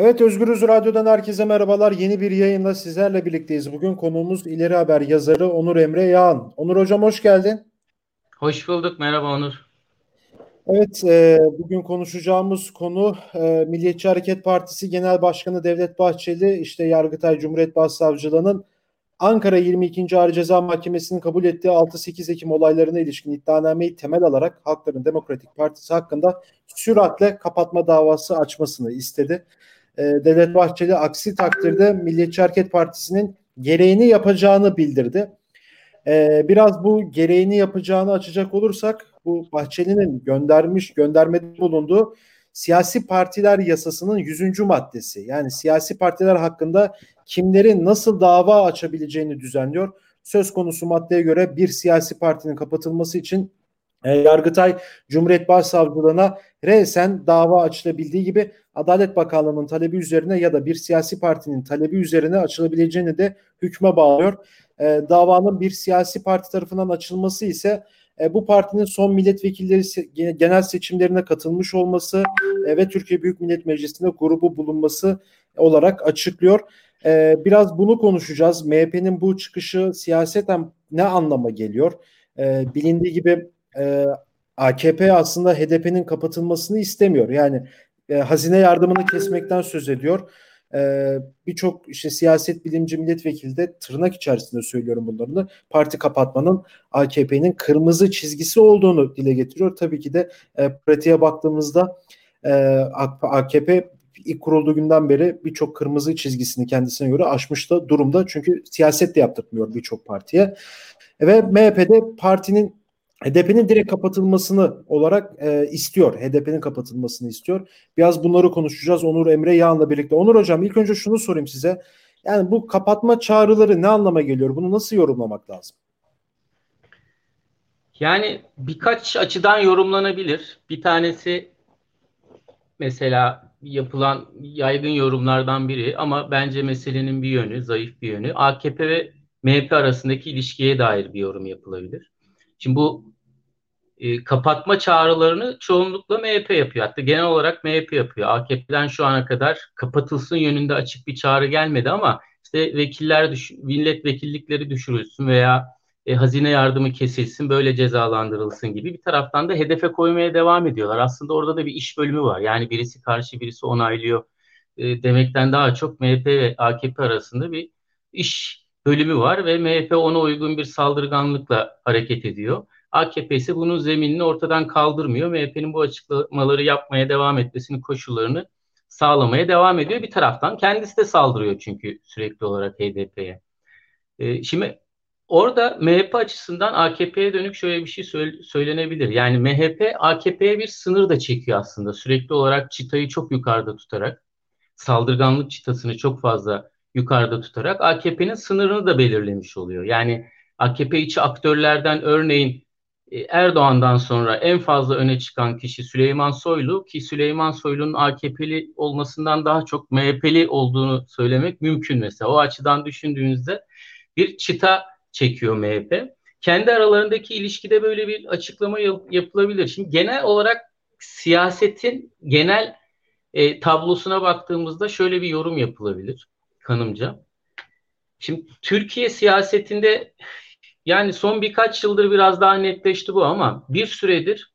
Evet Özgürüz Radyo'dan herkese merhabalar. Yeni bir yayınla sizlerle birlikteyiz. Bugün konuğumuz İleri Haber yazarı Onur Emre Yağan. Onur Hocam hoş geldin. Hoş bulduk. Merhaba Onur. Evet, e, bugün konuşacağımız konu e, Milliyetçi Hareket Partisi Genel Başkanı Devlet Bahçeli, işte Yargıtay Cumhuriyet Başsavcılığı'nın Ankara 22. Ağır Ceza Mahkemesi'nin kabul ettiği 6-8 Ekim olaylarına ilişkin iddianameyi temel alarak Halkların Demokratik Partisi hakkında süratle kapatma davası açmasını istedi. E, Devlet Bahçeli aksi takdirde Milliyetçi Hareket Partisi'nin gereğini yapacağını bildirdi. E, biraz bu gereğini yapacağını açacak olursak bu Bahçeli'nin göndermiş göndermede bulunduğu siyasi partiler yasasının 100. maddesi. Yani siyasi partiler hakkında kimlerin nasıl dava açabileceğini düzenliyor. Söz konusu maddeye göre bir siyasi partinin kapatılması için e, Yargıtay Cumhuriyet Başsavcılığına resen dava açılabildiği gibi Adalet Bakanlığı'nın talebi üzerine ya da bir siyasi partinin talebi üzerine açılabileceğini de hükme bağlıyor. E, davanın bir siyasi parti tarafından açılması ise e, bu partinin son milletvekilleri genel seçimlerine katılmış olması e, ve Türkiye Büyük Millet Meclisi'nde grubu bulunması olarak açıklıyor. E, biraz bunu konuşacağız. MHP'nin bu çıkışı siyaseten ne anlama geliyor? E, bilindiği gibi e, AKP aslında HDP'nin kapatılmasını istemiyor. Yani e, hazine yardımını kesmekten söz ediyor. E, Birçok işte siyaset bilimci milletvekili de tırnak içerisinde söylüyorum bunlarını. Parti kapatmanın AKP'nin kırmızı çizgisi olduğunu dile getiriyor. Tabii ki de e, pratiğe baktığımızda e, AKP ilk kurulduğu günden beri birçok kırmızı çizgisini kendisine göre aşmış da durumda. Çünkü siyaset de yaptırmıyor birçok partiye. Ve MHP'de partinin HDP'nin direkt kapatılmasını olarak e, istiyor. HDP'nin kapatılmasını istiyor. Biraz bunları konuşacağız Onur Emre Yağan'la birlikte. Onur Hocam ilk önce şunu sorayım size. Yani bu kapatma çağrıları ne anlama geliyor? Bunu nasıl yorumlamak lazım? Yani birkaç açıdan yorumlanabilir. Bir tanesi mesela yapılan yaygın yorumlardan biri ama bence meselenin bir yönü, zayıf bir yönü. AKP ve MHP arasındaki ilişkiye dair bir yorum yapılabilir. Şimdi bu e, kapatma çağrılarını çoğunlukla MHP yapıyor. Hatta genel olarak MHP yapıyor. AKP'den şu ana kadar kapatılsın yönünde açık bir çağrı gelmedi ama işte vekiller düş milletvekillikleri düşürülsün veya e, hazine yardımı kesilsin böyle cezalandırılsın gibi bir taraftan da hedefe koymaya devam ediyorlar. Aslında orada da bir iş bölümü var. Yani birisi karşı birisi onaylıyor e, demekten daha çok MHP ve AKP arasında bir iş bölümü var ve MHP ona uygun bir saldırganlıkla hareket ediyor. AKP ise bunun zeminini ortadan kaldırmıyor. MHP'nin bu açıklamaları yapmaya devam etmesinin koşullarını sağlamaya devam ediyor. Bir taraftan kendisi de saldırıyor çünkü sürekli olarak HDP'ye. Ee, şimdi orada MHP açısından AKP'ye dönük şöyle bir şey söylenebilir. Yani MHP AKP'ye bir sınır da çekiyor aslında. Sürekli olarak çıtayı çok yukarıda tutarak, saldırganlık çıtasını çok fazla yukarıda tutarak AKP'nin sınırını da belirlemiş oluyor. Yani AKP içi aktörlerden örneğin e, Erdoğan'dan sonra en fazla öne çıkan kişi Süleyman Soylu ki Süleyman Soylu'nun AKP'li olmasından daha çok MHP'li olduğunu söylemek mümkün mesela. O açıdan düşündüğünüzde bir çıta çekiyor MHP. Kendi aralarındaki ilişkide böyle bir açıklama yapılabilir. Şimdi genel olarak siyasetin genel e, tablosuna baktığımızda şöyle bir yorum yapılabilir kanımca. Şimdi Türkiye siyasetinde yani son birkaç yıldır biraz daha netleşti bu ama bir süredir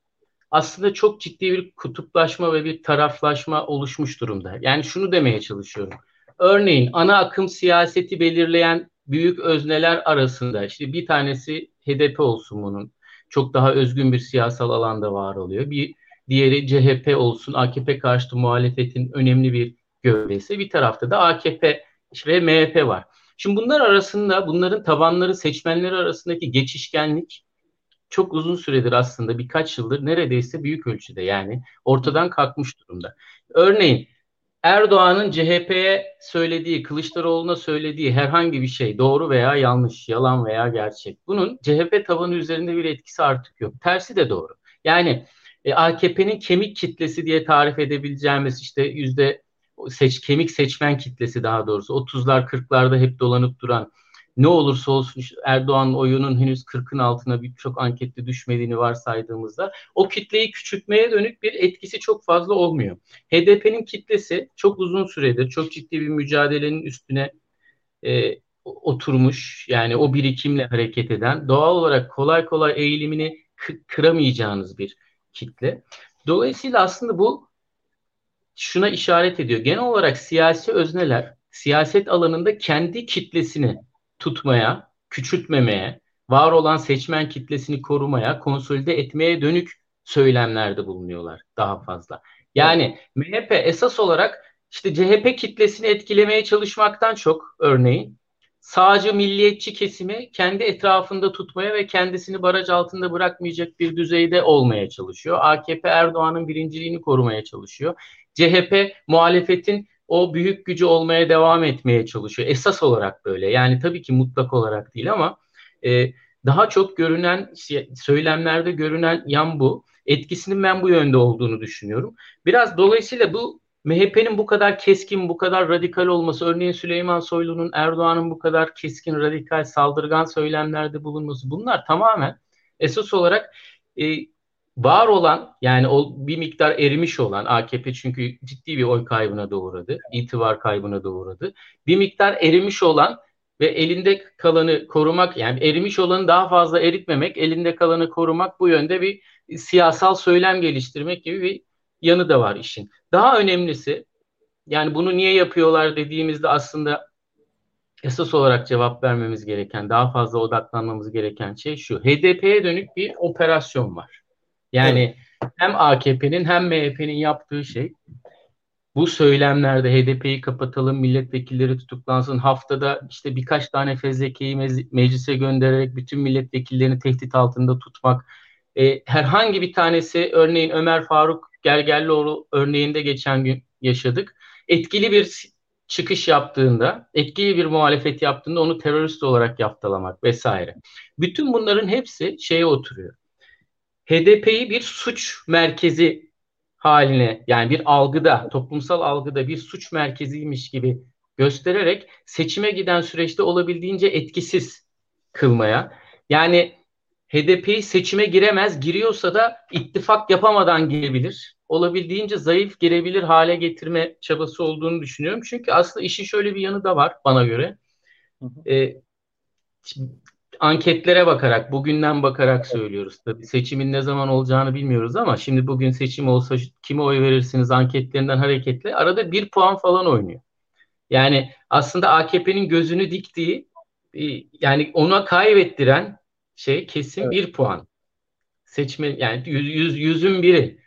aslında çok ciddi bir kutuplaşma ve bir taraflaşma oluşmuş durumda. Yani şunu demeye çalışıyorum. Örneğin ana akım siyaseti belirleyen büyük özneler arasında işte bir tanesi HDP olsun bunun. Çok daha özgün bir siyasal alanda var oluyor. Bir diğeri CHP olsun AKP karşıtı muhalefetin önemli bir gövdesi. Bir tarafta da AKP ve MHP var. Şimdi bunlar arasında bunların tabanları seçmenleri arasındaki geçişkenlik çok uzun süredir aslında birkaç yıldır neredeyse büyük ölçüde yani ortadan kalkmış durumda. Örneğin Erdoğan'ın CHP'ye söylediği, Kılıçdaroğlu'na söylediği herhangi bir şey doğru veya yanlış, yalan veya gerçek. Bunun CHP tabanı üzerinde bir etkisi artık yok. Tersi de doğru. Yani e, AKP'nin kemik kitlesi diye tarif edebileceğimiz işte yüzde seç, kemik seçmen kitlesi daha doğrusu 30'lar 40'larda hep dolanıp duran ne olursa olsun Erdoğan oyunun henüz 40'ın altına birçok ankette düşmediğini varsaydığımızda o kitleyi küçültmeye dönük bir etkisi çok fazla olmuyor. HDP'nin kitlesi çok uzun süredir çok ciddi bir mücadelenin üstüne e, oturmuş yani o birikimle hareket eden doğal olarak kolay kolay eğilimini kıramayacağınız bir kitle. Dolayısıyla aslında bu şuna işaret ediyor. Genel olarak siyasi özneler siyaset alanında kendi kitlesini tutmaya, küçültmemeye, var olan seçmen kitlesini korumaya, konsolide etmeye dönük söylemlerde bulunuyorlar daha fazla. Yani MHP esas olarak işte CHP kitlesini etkilemeye çalışmaktan çok örneğin sağcı milliyetçi kesimi kendi etrafında tutmaya ve kendisini baraj altında bırakmayacak bir düzeyde olmaya çalışıyor. AKP Erdoğan'ın birinciliğini korumaya çalışıyor. CHP muhalefetin o büyük gücü olmaya devam etmeye çalışıyor. Esas olarak böyle. Yani tabii ki mutlak olarak değil ama e, daha çok görünen söylemlerde görünen yan bu. Etkisinin ben bu yönde olduğunu düşünüyorum. Biraz dolayısıyla bu MHP'nin bu kadar keskin, bu kadar radikal olması, örneğin Süleyman Soylu'nun Erdoğan'ın bu kadar keskin, radikal, saldırgan söylemlerde bulunması bunlar tamamen esas olarak e, var olan yani o bir miktar erimiş olan AKP çünkü ciddi bir oy kaybına doğradı, itibar kaybına doğradı. Bir miktar erimiş olan ve elinde kalanı korumak yani erimiş olanı daha fazla eritmemek, elinde kalanı korumak bu yönde bir siyasal söylem geliştirmek gibi bir yanı da var işin. Daha önemlisi yani bunu niye yapıyorlar dediğimizde aslında esas olarak cevap vermemiz gereken, daha fazla odaklanmamız gereken şey şu. HDP'ye dönük bir operasyon var. Yani evet. hem AKP'nin hem MHP'nin yaptığı şey bu söylemlerde HDP'yi kapatalım, milletvekilleri tutuklansın, haftada işte birkaç tane fezlekeyi meclise göndererek bütün milletvekillerini tehdit altında tutmak. E, herhangi bir tanesi örneğin Ömer Faruk Gergerlioğlu örneğinde geçen gün yaşadık. Etkili bir çıkış yaptığında, etkili bir muhalefet yaptığında onu terörist olarak yaftalamak vesaire. Bütün bunların hepsi şeye oturuyor. HDP'yi bir suç merkezi haline yani bir algıda, toplumsal algıda bir suç merkeziymiş gibi göstererek seçime giden süreçte olabildiğince etkisiz kılmaya. Yani HDP seçime giremez, giriyorsa da ittifak yapamadan girebilir. Olabildiğince zayıf girebilir hale getirme çabası olduğunu düşünüyorum. Çünkü aslında işin şöyle bir yanı da var bana göre. Hı hı. Ee, anketlere bakarak, bugünden bakarak söylüyoruz. Tabii seçimin ne zaman olacağını bilmiyoruz ama şimdi bugün seçim olsa kime oy verirsiniz anketlerinden hareketle arada bir puan falan oynuyor. Yani aslında AKP'nin gözünü diktiği e, yani ona kaybettiren şey kesin evet. bir puan. Seçme yani yüz, yüz, yüzün biri.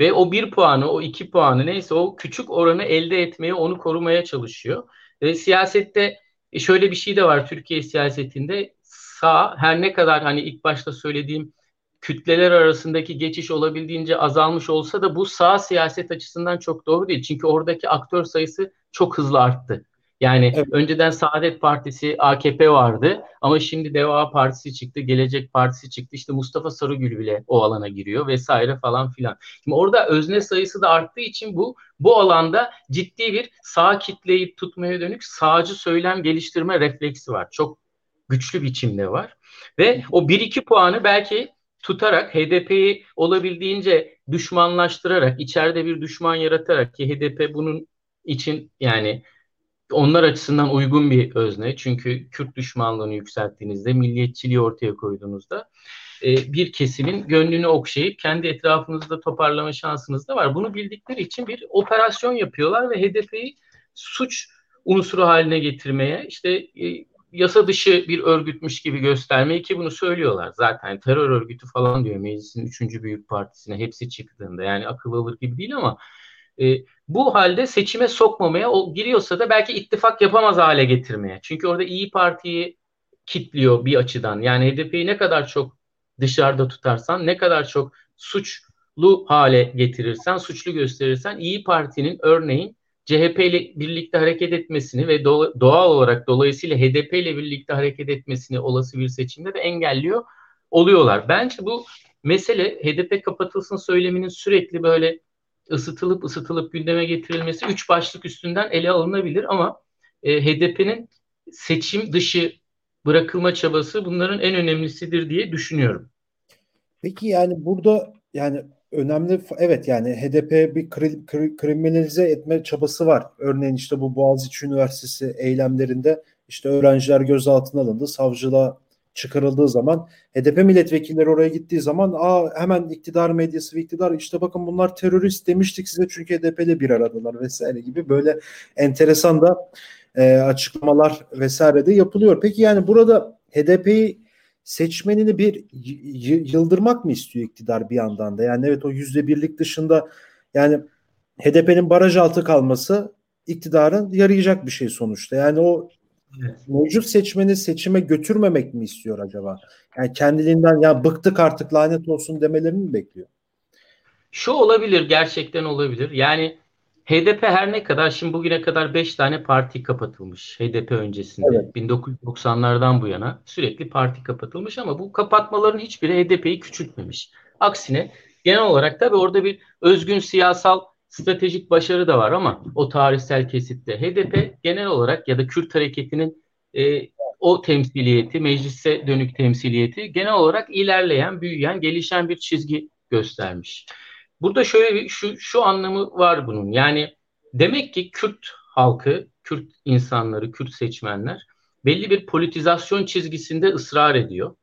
Ve o bir puanı, o iki puanı neyse o küçük oranı elde etmeye, onu korumaya çalışıyor. Ve siyasette e, şöyle bir şey de var Türkiye siyasetinde sağ her ne kadar hani ilk başta söylediğim kütleler arasındaki geçiş olabildiğince azalmış olsa da bu sağ siyaset açısından çok doğru değil. Çünkü oradaki aktör sayısı çok hızlı arttı. Yani evet. önceden Saadet Partisi, AKP vardı ama şimdi Deva Partisi çıktı, Gelecek Partisi çıktı. İşte Mustafa Sarıgül bile o alana giriyor vesaire falan filan. Şimdi orada özne sayısı da arttığı için bu bu alanda ciddi bir sağ kitleyi tutmaya dönük sağcı söylem geliştirme refleksi var. Çok güçlü biçimde var. Ve o 1-2 puanı belki tutarak HDP'yi olabildiğince düşmanlaştırarak, içeride bir düşman yaratarak ki HDP bunun için yani onlar açısından uygun bir özne. Çünkü Kürt düşmanlığını yükselttiğinizde, milliyetçiliği ortaya koyduğunuzda e, bir kesimin gönlünü okşayıp kendi etrafınızda toparlama şansınız da var. Bunu bildikleri için bir operasyon yapıyorlar ve HDP'yi suç unsuru haline getirmeye işte e, yasa dışı bir örgütmüş gibi göstermeyi ki bunu söylüyorlar. Zaten terör örgütü falan diyor meclisin üçüncü büyük partisine hepsi çıktığında. Yani akıl alır gibi değil ama e, bu halde seçime sokmamaya, o giriyorsa da belki ittifak yapamaz hale getirmeye. Çünkü orada İyi Parti'yi kitliyor bir açıdan. Yani HDP'yi ne kadar çok dışarıda tutarsan, ne kadar çok suçlu hale getirirsen, suçlu gösterirsen İyi Parti'nin örneğin CHP ile birlikte hareket etmesini ve doğal olarak dolayısıyla HDP ile birlikte hareket etmesini olası bir seçimde de engelliyor oluyorlar. Bence bu mesele HDP kapatılsın söyleminin sürekli böyle ısıtılıp ısıtılıp gündeme getirilmesi üç başlık üstünden ele alınabilir ama e, HDP'nin seçim dışı bırakılma çabası bunların en önemlisidir diye düşünüyorum. Peki yani burada yani önemli evet yani HDP bir kri, kri, kriminalize etme çabası var. Örneğin işte bu Boğaziçi Üniversitesi eylemlerinde işte öğrenciler gözaltına alındı. Savcılığa çıkarıldığı zaman HDP milletvekilleri oraya gittiği zaman aa hemen iktidar medyası ve iktidar işte bakın bunlar terörist demiştik size çünkü HDP'li bir aradalar vesaire gibi böyle enteresan da e, açıklamalar vesaire de yapılıyor. Peki yani burada HDP'yi seçmenini bir yıldırmak mı istiyor iktidar bir yandan da? Yani evet o yüzde birlik dışında yani HDP'nin baraj altı kalması iktidarın yarayacak bir şey sonuçta. Yani o evet. mevcut seçmeni seçime götürmemek mi istiyor acaba? Yani kendiliğinden ya bıktık artık lanet olsun demelerini mi bekliyor? Şu olabilir gerçekten olabilir. Yani HDP her ne kadar şimdi bugüne kadar 5 tane parti kapatılmış HDP öncesinde. Evet. 1990'lardan bu yana sürekli parti kapatılmış ama bu kapatmaların hiçbiri HDP'yi küçültmemiş. Aksine genel olarak tabii orada bir özgün siyasal stratejik başarı da var ama o tarihsel kesitte HDP genel olarak ya da Kürt hareketinin e, o temsiliyeti, meclise dönük temsiliyeti genel olarak ilerleyen, büyüyen, gelişen bir çizgi göstermiş. Burada şöyle bir şu, şu anlamı var bunun. Yani demek ki Kürt halkı, Kürt insanları, Kürt seçmenler belli bir politizasyon çizgisinde ısrar ediyor.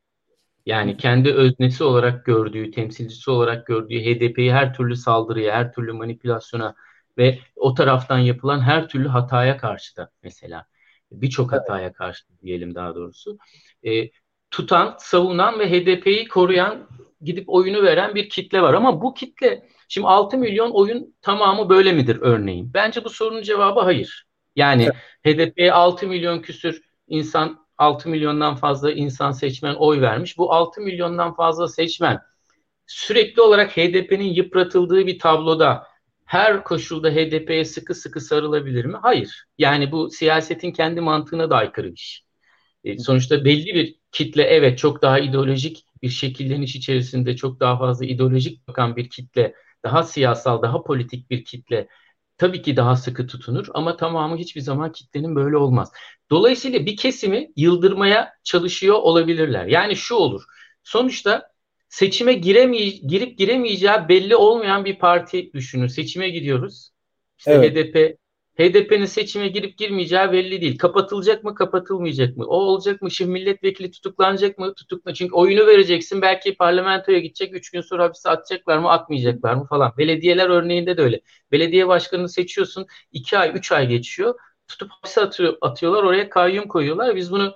Yani kendi öznesi olarak gördüğü, temsilcisi olarak gördüğü HDP'yi her türlü saldırıya, her türlü manipülasyona ve o taraftan yapılan her türlü hataya karşı da mesela birçok hataya karşı diyelim daha doğrusu e, tutan, savunan ve HDP'yi koruyan gidip oyunu veren bir kitle var. Ama bu kitle şimdi 6 milyon oyun tamamı böyle midir örneğin? Bence bu sorunun cevabı hayır. Yani evet. HDP'ye 6 milyon küsür insan 6 milyondan fazla insan seçmen oy vermiş. Bu 6 milyondan fazla seçmen sürekli olarak HDP'nin yıpratıldığı bir tabloda her koşulda HDP'ye sıkı sıkı sarılabilir mi? Hayır. Yani bu siyasetin kendi mantığına da aykırı bir şey. E, sonuçta belli bir kitle evet çok daha ideolojik bir şekilleniş içerisinde çok daha fazla ideolojik bakan bir kitle, daha siyasal, daha politik bir kitle tabii ki daha sıkı tutunur ama tamamı hiçbir zaman kitlenin böyle olmaz. Dolayısıyla bir kesimi yıldırmaya çalışıyor olabilirler. Yani şu olur. Sonuçta seçime giremeye, girip giremeyeceği belli olmayan bir parti düşünün. Seçime gidiyoruz. İşte evet. HDP HDP'nin seçime girip girmeyeceği belli değil. Kapatılacak mı, kapatılmayacak mı? O olacak mı? Şimdi milletvekili tutuklanacak mı? Tutukla. Çünkü oyunu vereceksin. Belki parlamentoya gidecek. Üç gün sonra hapise atacaklar mı, atmayacaklar mı falan. Belediyeler örneğinde de öyle. Belediye başkanını seçiyorsun. iki ay, üç ay geçiyor. Tutup hapise atıyor, atıyorlar. Oraya kayyum koyuyorlar. Biz bunu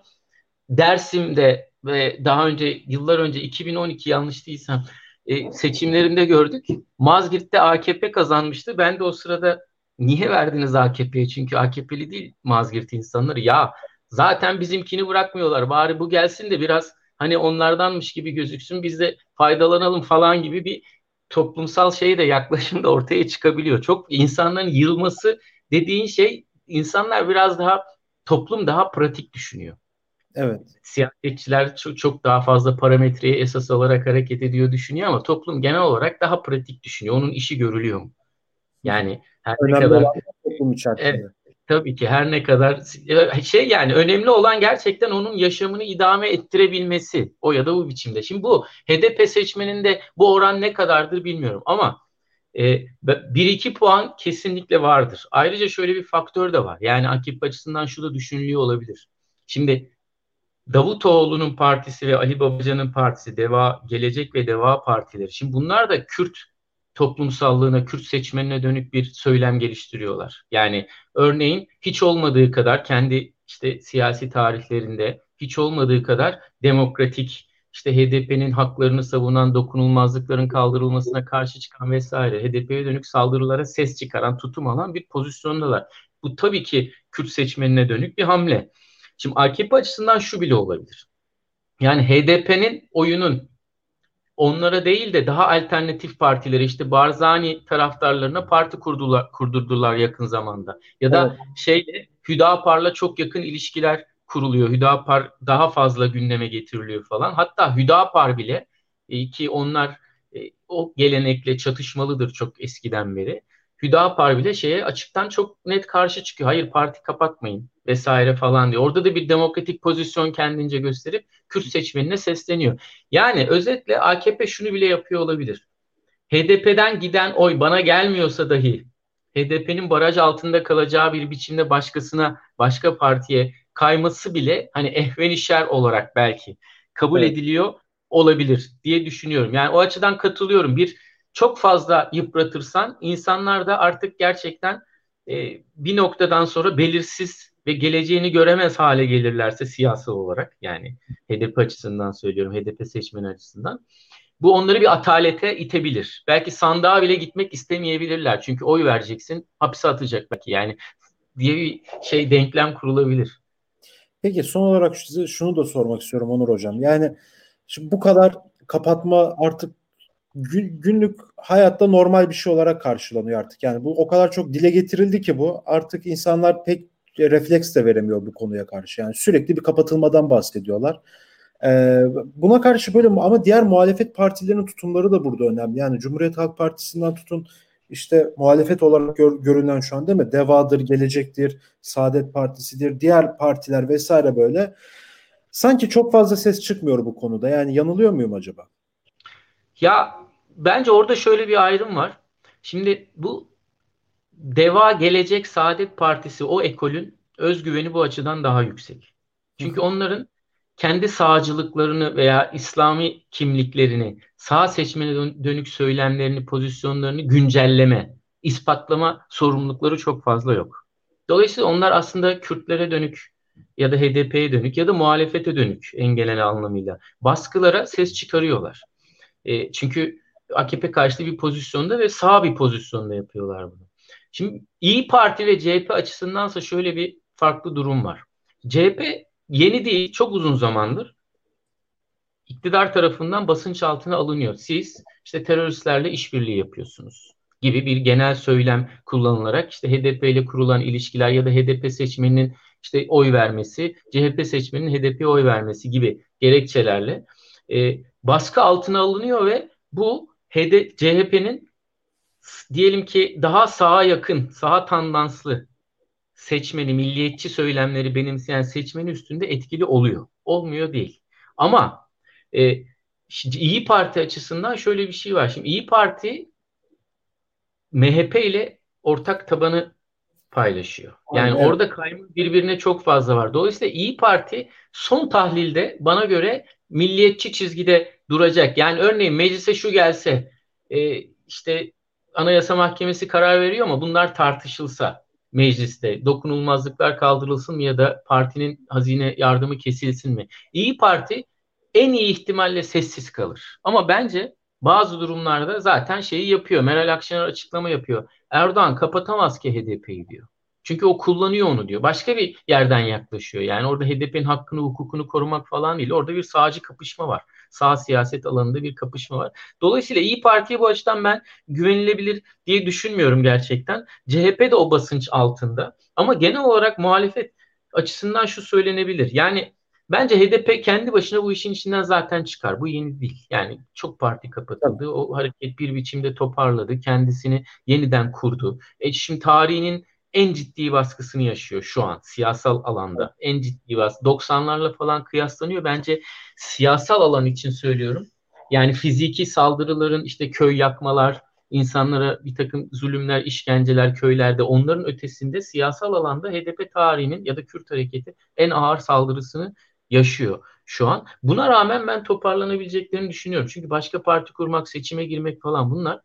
Dersim'de ve daha önce yıllar önce 2012 yanlış değilsem e, seçimlerinde gördük. Mazgirt'te AKP kazanmıştı. Ben de o sırada Niye verdiniz AKP'ye? Çünkü AKP'li değil Mazgirt insanları. Ya zaten bizimkini bırakmıyorlar. Bari bu gelsin de biraz hani onlardanmış gibi gözüksün. Biz de faydalanalım falan gibi bir toplumsal şey de yaklaşım da ortaya çıkabiliyor. Çok insanların yılması dediğin şey insanlar biraz daha toplum daha pratik düşünüyor. Evet. Siyasetçiler çok, çok daha fazla parametreyi esas alarak hareket ediyor düşünüyor ama toplum genel olarak daha pratik düşünüyor. Onun işi görülüyor mu? Yani her önemli ne kadar toplum içerisinde. tabii ki her ne kadar şey yani önemli olan gerçekten onun yaşamını idame ettirebilmesi o ya da bu biçimde. Şimdi bu HDP seçmeninde bu oran ne kadardır bilmiyorum ama e, 1-2 puan kesinlikle vardır. Ayrıca şöyle bir faktör de var. Yani AKP açısından şu da düşünülüyor olabilir. Şimdi Davutoğlu'nun partisi ve Ali Babacan'ın partisi, Deva Gelecek ve Deva partileri. Şimdi bunlar da Kürt toplumsallığına, Kürt seçmenine dönük bir söylem geliştiriyorlar. Yani örneğin hiç olmadığı kadar kendi işte siyasi tarihlerinde hiç olmadığı kadar demokratik, işte HDP'nin haklarını savunan, dokunulmazlıkların kaldırılmasına karşı çıkan vesaire, HDP'ye dönük saldırılara ses çıkaran, tutum alan bir pozisyondalar. Bu tabii ki Kürt seçmenine dönük bir hamle. Şimdi AKP açısından şu bile olabilir. Yani HDP'nin oyunun onlara değil de daha alternatif partilere işte Barzani taraftarlarına parti kurdular, kurdurdular yakın zamanda. Ya da evet. şeyle Hüdapar'la çok yakın ilişkiler kuruluyor. Hüdapar daha fazla gündeme getiriliyor falan. Hatta Hüdapar bile e, ki onlar e, o gelenekle çatışmalıdır çok eskiden beri. Hüdapar bile şeye açıktan çok net karşı çıkıyor. Hayır parti kapatmayın vesaire falan diyor. Orada da bir demokratik pozisyon kendince gösterip Kürt seçmenine sesleniyor. Yani özetle AKP şunu bile yapıyor olabilir. HDP'den giden oy bana gelmiyorsa dahi HDP'nin baraj altında kalacağı bir biçimde başkasına, başka partiye kayması bile hani ehvenişer olarak belki kabul evet. ediliyor olabilir diye düşünüyorum. Yani o açıdan katılıyorum. Bir çok fazla yıpratırsan insanlar da artık gerçekten e, bir noktadan sonra belirsiz ve geleceğini göremez hale gelirlerse siyasal olarak yani HDP açısından söylüyorum HDP seçmeni açısından bu onları bir atalete itebilir. Belki sandığa bile gitmek istemeyebilirler. Çünkü oy vereceksin, hapse atacak belki. Yani diye bir şey denklem kurulabilir. Peki son olarak size şunu da sormak istiyorum Onur Hocam. Yani şimdi bu kadar kapatma artık gün, günlük hayatta normal bir şey olarak karşılanıyor artık. Yani bu o kadar çok dile getirildi ki bu artık insanlar pek refleks de veremiyor bu konuya karşı. Yani sürekli bir kapatılmadan bahsediyorlar. Ee, buna karşı böyle ama diğer muhalefet partilerinin tutumları da burada önemli. Yani Cumhuriyet Halk Partisi'nden tutun işte muhalefet olarak gör, görünen şu an değil mi? Devadır, Gelecektir, Saadet Partisi'dir, diğer partiler vesaire böyle. Sanki çok fazla ses çıkmıyor bu konuda. Yani yanılıyor muyum acaba? Ya bence orada şöyle bir ayrım var. Şimdi bu Deva Gelecek Saadet Partisi o ekolün özgüveni bu açıdan daha yüksek. Çünkü onların kendi sağcılıklarını veya İslami kimliklerini, sağ seçmene dönük söylemlerini, pozisyonlarını güncelleme, ispatlama sorumlulukları çok fazla yok. Dolayısıyla onlar aslında Kürtlere dönük ya da HDP'ye dönük ya da muhalefete dönük en genel anlamıyla baskılara ses çıkarıyorlar. E, çünkü AKP karşıtı bir pozisyonda ve sağ bir pozisyonda yapıyorlar bunu. Şimdi İyi Parti ve CHP açısındansa şöyle bir farklı durum var. CHP yeni değil, çok uzun zamandır iktidar tarafından basınç altına alınıyor. Siz işte teröristlerle işbirliği yapıyorsunuz gibi bir genel söylem kullanılarak işte HDP ile kurulan ilişkiler ya da HDP seçmeninin işte oy vermesi, CHP seçmeninin HDP'ye oy vermesi gibi gerekçelerle e, baskı altına alınıyor ve bu HD, CHP'nin diyelim ki daha sağa yakın, sağa tandanslı seçmeni, milliyetçi söylemleri benimseyen seçmeni üstünde etkili oluyor. Olmuyor değil. Ama e, İyi Parti açısından şöyle bir şey var. Şimdi İyi Parti MHP ile ortak tabanı paylaşıyor. Yani Aynen. orada kayma birbirine çok fazla var. Dolayısıyla İyi Parti son tahlilde bana göre milliyetçi çizgide duracak. Yani örneğin meclise şu gelse e, işte Anayasa Mahkemesi karar veriyor ama bunlar tartışılsa mecliste dokunulmazlıklar kaldırılsın mı ya da partinin hazine yardımı kesilsin mi? İyi Parti en iyi ihtimalle sessiz kalır. Ama bence bazı durumlarda zaten şeyi yapıyor. Meral Akşener açıklama yapıyor. Erdoğan kapatamaz ki HDP'yi diyor. Çünkü o kullanıyor onu diyor. Başka bir yerden yaklaşıyor. Yani orada HDP'nin hakkını, hukukunu korumak falan değil. Orada bir sağcı kapışma var. Sağ siyaset alanında bir kapışma var. Dolayısıyla İyi Parti'ye bu açıdan ben güvenilebilir diye düşünmüyorum gerçekten. CHP de o basınç altında. Ama genel olarak muhalefet açısından şu söylenebilir. Yani bence HDP kendi başına bu işin içinden zaten çıkar. Bu yeni değil. Yani çok parti kapatıldı. O hareket bir biçimde toparladı. Kendisini yeniden kurdu. E şimdi tarihinin en ciddi baskısını yaşıyor şu an siyasal alanda. En ciddi baskı. 90'larla falan kıyaslanıyor. Bence siyasal alan için söylüyorum. Yani fiziki saldırıların işte köy yakmalar, insanlara bir takım zulümler, işkenceler köylerde onların ötesinde siyasal alanda HDP tarihinin ya da Kürt hareketi en ağır saldırısını yaşıyor şu an. Buna rağmen ben toparlanabileceklerini düşünüyorum. Çünkü başka parti kurmak, seçime girmek falan bunlar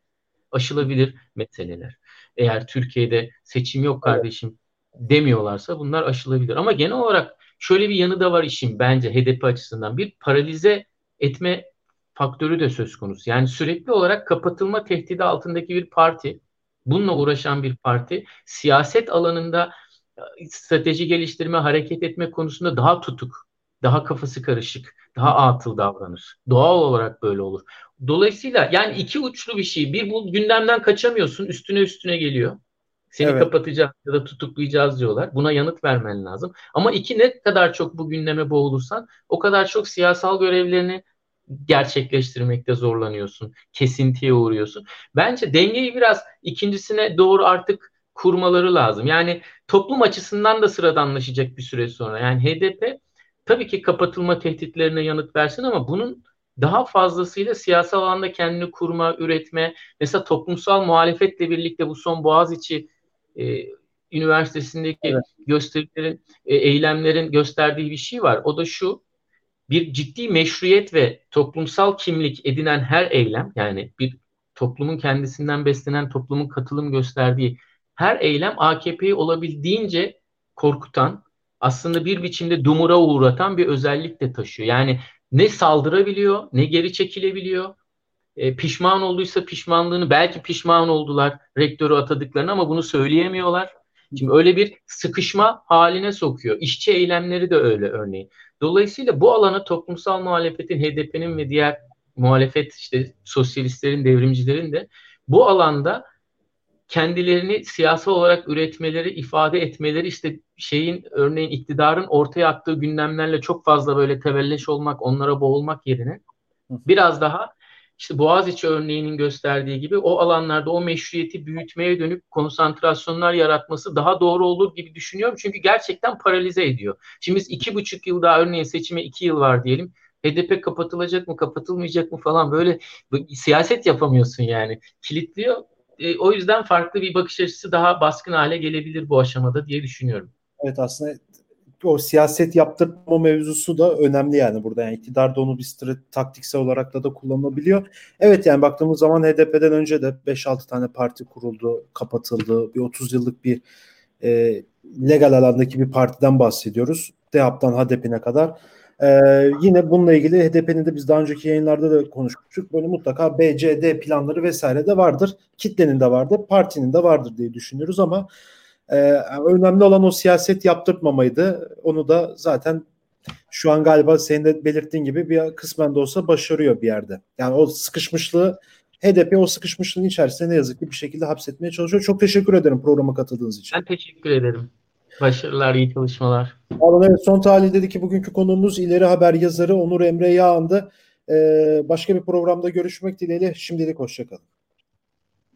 aşılabilir meseleler eğer Türkiye'de seçim yok kardeşim demiyorlarsa bunlar aşılabilir. Ama genel olarak şöyle bir yanı da var işin bence HDP açısından. Bir paralize etme faktörü de söz konusu. Yani sürekli olarak kapatılma tehdidi altındaki bir parti, bununla uğraşan bir parti siyaset alanında e, strateji geliştirme, hareket etme konusunda daha tutuk, daha kafası karışık, daha atıl davranır. Doğal olarak böyle olur. Dolayısıyla yani iki uçlu bir şey. Bir bu gündemden kaçamıyorsun. Üstüne üstüne geliyor. Seni evet. kapatacağız ya da tutuklayacağız diyorlar. Buna yanıt vermen lazım. Ama iki ne kadar çok bu gündeme boğulursan o kadar çok siyasal görevlerini gerçekleştirmekte zorlanıyorsun. Kesintiye uğruyorsun. Bence dengeyi biraz ikincisine doğru artık kurmaları lazım. Yani toplum açısından da sıradanlaşacak bir süre sonra. Yani HDP tabii ki kapatılma tehditlerine yanıt versin ama bunun daha fazlasıyla siyasal alanda kendini kurma, üretme, mesela toplumsal muhalefetle birlikte bu son Boğaziçi e, Üniversitesi'ndeki evet. gösterilerin, e, eylemlerin gösterdiği bir şey var. O da şu, bir ciddi meşruiyet ve toplumsal kimlik edinen her eylem, yani bir toplumun kendisinden beslenen, toplumun katılım gösterdiği her eylem AKP'yi olabildiğince korkutan, aslında bir biçimde dumura uğratan bir özellik de taşıyor. Yani ne saldırabiliyor, ne geri çekilebiliyor. E, pişman olduysa pişmanlığını, belki pişman oldular rektörü atadıklarını ama bunu söyleyemiyorlar. Şimdi öyle bir sıkışma haline sokuyor. İşçi eylemleri de öyle örneğin. Dolayısıyla bu alana toplumsal muhalefetin, HDP'nin ve diğer muhalefet işte sosyalistlerin, devrimcilerin de bu alanda kendilerini siyasal olarak üretmeleri, ifade etmeleri işte şeyin örneğin iktidarın ortaya attığı gündemlerle çok fazla böyle tevelleş olmak, onlara boğulmak yerine biraz daha işte Boğaziçi örneğinin gösterdiği gibi o alanlarda o meşruiyeti büyütmeye dönük konsantrasyonlar yaratması daha doğru olur gibi düşünüyorum. Çünkü gerçekten paralize ediyor. Şimdi biz iki buçuk yıl daha örneğin seçime iki yıl var diyelim. HDP kapatılacak mı kapatılmayacak mı falan böyle siyaset yapamıyorsun yani. Kilitliyor. E, o yüzden farklı bir bakış açısı daha baskın hale gelebilir bu aşamada diye düşünüyorum. Evet aslında o siyaset yaptırma mevzusu da önemli yani burada. Yani iktidar da onu bir strateji, taktiksel olarak da da kullanılabiliyor. Evet yani baktığımız zaman HDP'den önce de 5-6 tane parti kuruldu, kapatıldı. Bir 30 yıllık bir e, legal alandaki bir partiden bahsediyoruz. DEAP'tan HDP'ne kadar. Ee, yine bununla ilgili HDP'nin de biz daha önceki yayınlarda da konuşmuştuk. Böyle mutlaka BCD planları vesaire de vardır. Kitlenin de vardır, partinin de vardır diye düşünüyoruz ama e, önemli olan o siyaset yaptırmamaydı. Onu da zaten şu an galiba senin de belirttiğin gibi bir kısmen de olsa başarıyor bir yerde. Yani o sıkışmışlığı HDP o sıkışmışlığın içerisinde ne yazık ki bir şekilde hapsetmeye çalışıyor. Çok teşekkür ederim programa katıldığınız için. Ben teşekkür ederim. Başarılar, iyi çalışmalar. Alın evet son tahlilde ki bugünkü konuğumuz ileri haber yazarı Onur Emre Yağan'dı. Ee, başka bir programda görüşmek dileğiyle şimdilik hoşçakalın.